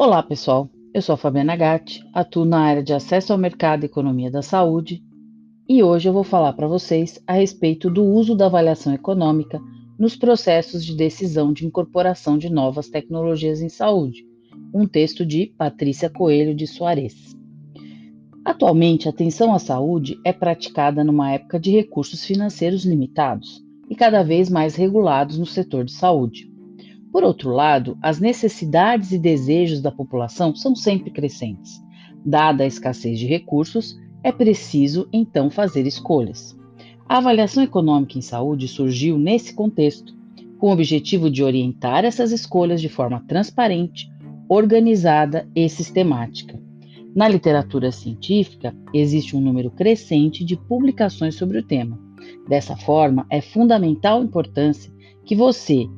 Olá, pessoal. Eu sou a Fabiana Gatti, atuo na área de acesso ao mercado e economia da saúde e hoje eu vou falar para vocês a respeito do uso da avaliação econômica nos processos de decisão de incorporação de novas tecnologias em saúde, um texto de Patrícia Coelho de Soares. Atualmente, a atenção à saúde é praticada numa época de recursos financeiros limitados e cada vez mais regulados no setor de saúde. Por outro lado, as necessidades e desejos da população são sempre crescentes. Dada a escassez de recursos, é preciso então fazer escolhas. A avaliação econômica em saúde surgiu nesse contexto, com o objetivo de orientar essas escolhas de forma transparente, organizada e sistemática. Na literatura científica, existe um número crescente de publicações sobre o tema. Dessa forma, é fundamental importância que você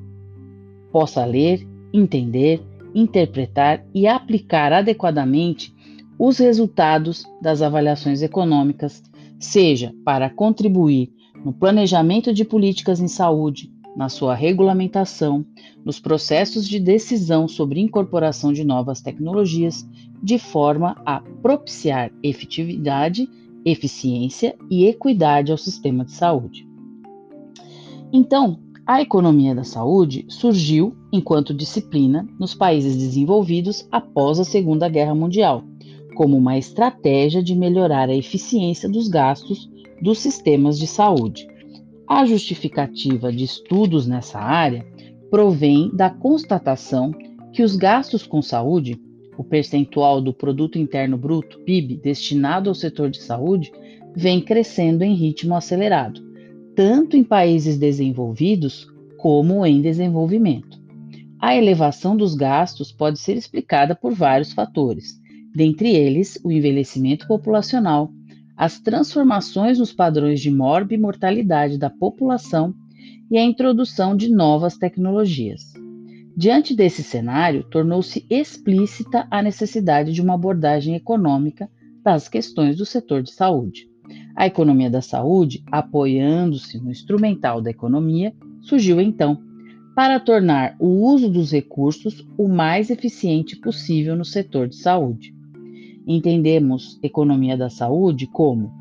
possa ler, entender, interpretar e aplicar adequadamente os resultados das avaliações econômicas, seja para contribuir no planejamento de políticas em saúde, na sua regulamentação, nos processos de decisão sobre incorporação de novas tecnologias, de forma a propiciar efetividade, eficiência e equidade ao sistema de saúde. Então, a economia da saúde surgiu enquanto disciplina nos países desenvolvidos após a Segunda Guerra Mundial, como uma estratégia de melhorar a eficiência dos gastos dos sistemas de saúde. A justificativa de estudos nessa área provém da constatação que os gastos com saúde, o percentual do produto interno bruto (PIB) destinado ao setor de saúde, vem crescendo em ritmo acelerado tanto em países desenvolvidos como em desenvolvimento. A elevação dos gastos pode ser explicada por vários fatores, dentre eles o envelhecimento populacional, as transformações nos padrões de mortalidade da população e a introdução de novas tecnologias. Diante desse cenário, tornou-se explícita a necessidade de uma abordagem econômica das questões do setor de saúde. A economia da saúde, apoiando-se no instrumental da economia, surgiu então para tornar o uso dos recursos o mais eficiente possível no setor de saúde. Entendemos economia da saúde como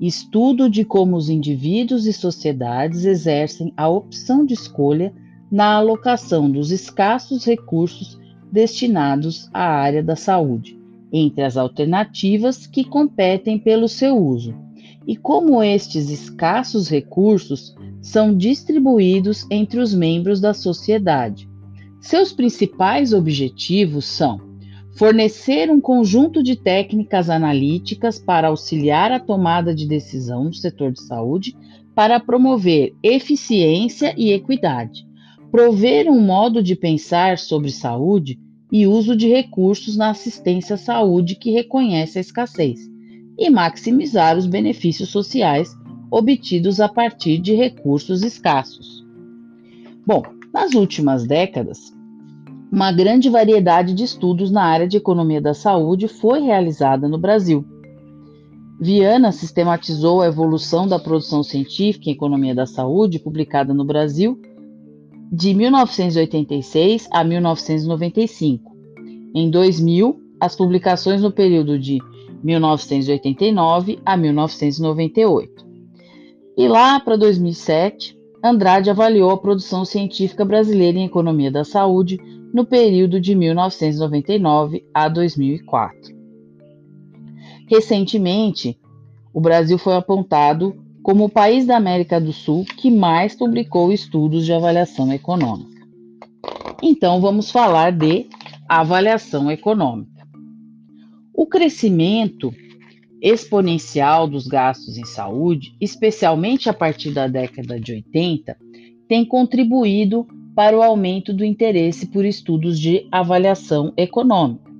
estudo de como os indivíduos e sociedades exercem a opção de escolha na alocação dos escassos recursos destinados à área da saúde, entre as alternativas que competem pelo seu uso, e como estes escassos recursos são distribuídos entre os membros da sociedade. Seus principais objetivos são fornecer um conjunto de técnicas analíticas para auxiliar a tomada de decisão no setor de saúde para promover eficiência e equidade, prover um modo de pensar sobre saúde e uso de recursos na assistência à saúde que reconhece a escassez e maximizar os benefícios sociais obtidos a partir de recursos escassos. Bom, nas últimas décadas, uma grande variedade de estudos na área de economia da saúde foi realizada no Brasil. Viana sistematizou a evolução da produção científica em economia da saúde publicada no Brasil de 1986 a 1995. Em 2000, as publicações no período de 1989 a 1998. E lá para 2007, Andrade avaliou a produção científica brasileira em economia da saúde no período de 1999 a 2004. Recentemente, o Brasil foi apontado como o país da América do Sul que mais publicou estudos de avaliação econômica. Então, vamos falar de avaliação econômica. O crescimento exponencial dos gastos em saúde, especialmente a partir da década de 80, tem contribuído para o aumento do interesse por estudos de avaliação econômica.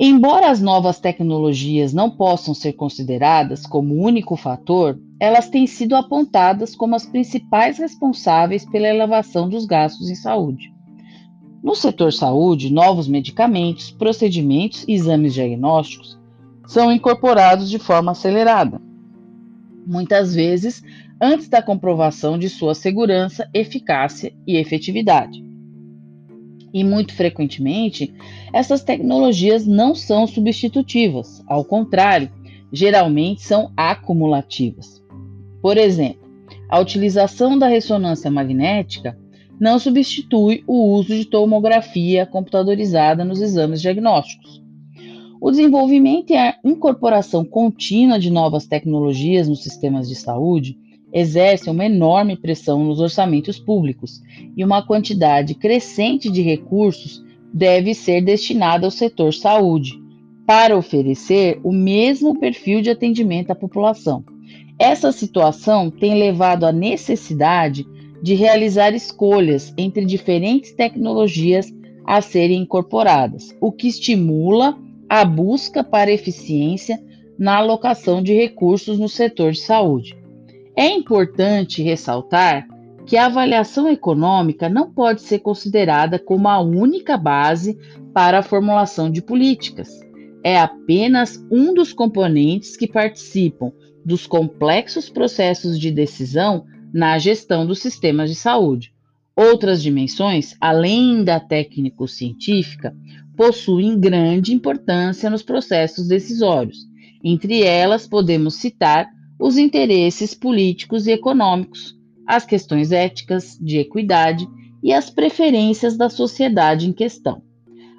Embora as novas tecnologias não possam ser consideradas como único fator, elas têm sido apontadas como as principais responsáveis pela elevação dos gastos em saúde. No setor saúde, novos medicamentos, procedimentos e exames diagnósticos são incorporados de forma acelerada, muitas vezes antes da comprovação de sua segurança, eficácia e efetividade. E muito frequentemente, essas tecnologias não são substitutivas, ao contrário, geralmente são acumulativas. Por exemplo, a utilização da ressonância magnética não substitui o uso de tomografia computadorizada nos exames diagnósticos. O desenvolvimento e a incorporação contínua de novas tecnologias nos sistemas de saúde exercem uma enorme pressão nos orçamentos públicos e uma quantidade crescente de recursos deve ser destinada ao setor saúde, para oferecer o mesmo perfil de atendimento à população. Essa situação tem levado à necessidade de realizar escolhas entre diferentes tecnologias a serem incorporadas, o que estimula a busca para eficiência na alocação de recursos no setor de saúde. É importante ressaltar que a avaliação econômica não pode ser considerada como a única base para a formulação de políticas. É apenas um dos componentes que participam dos complexos processos de decisão na gestão dos sistemas de saúde. Outras dimensões, além da técnico-científica, possuem grande importância nos processos decisórios. Entre elas, podemos citar os interesses políticos e econômicos, as questões éticas, de equidade e as preferências da sociedade em questão.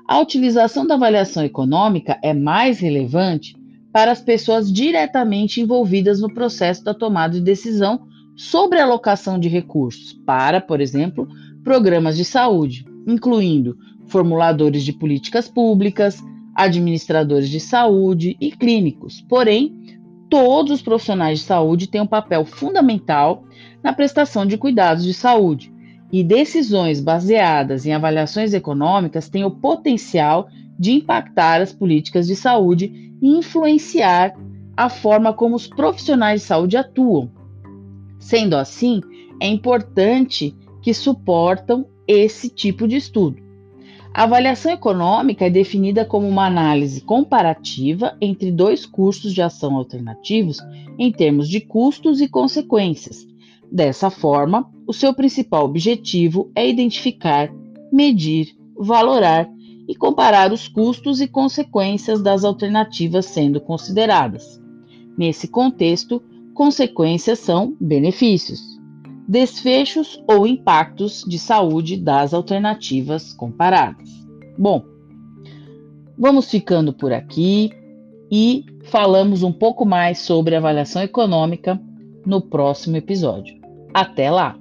A utilização da avaliação econômica é mais relevante para as pessoas diretamente envolvidas no processo da tomada de decisão sobre a alocação de recursos para, por exemplo, programas de saúde, incluindo formuladores de políticas públicas, administradores de saúde e clínicos. Porém, todos os profissionais de saúde têm um papel fundamental na prestação de cuidados de saúde, e decisões baseadas em avaliações econômicas têm o potencial de impactar as políticas de saúde e influenciar a forma como os profissionais de saúde atuam, Sendo assim, é importante que suportam esse tipo de estudo. A avaliação econômica é definida como uma análise comparativa entre dois custos de ação alternativos em termos de custos e consequências. Dessa forma, o seu principal objetivo é identificar, medir, valorar e comparar os custos e consequências das alternativas sendo consideradas. Nesse contexto, Consequências são benefícios, desfechos ou impactos de saúde das alternativas comparadas. Bom, vamos ficando por aqui e falamos um pouco mais sobre avaliação econômica no próximo episódio. Até lá!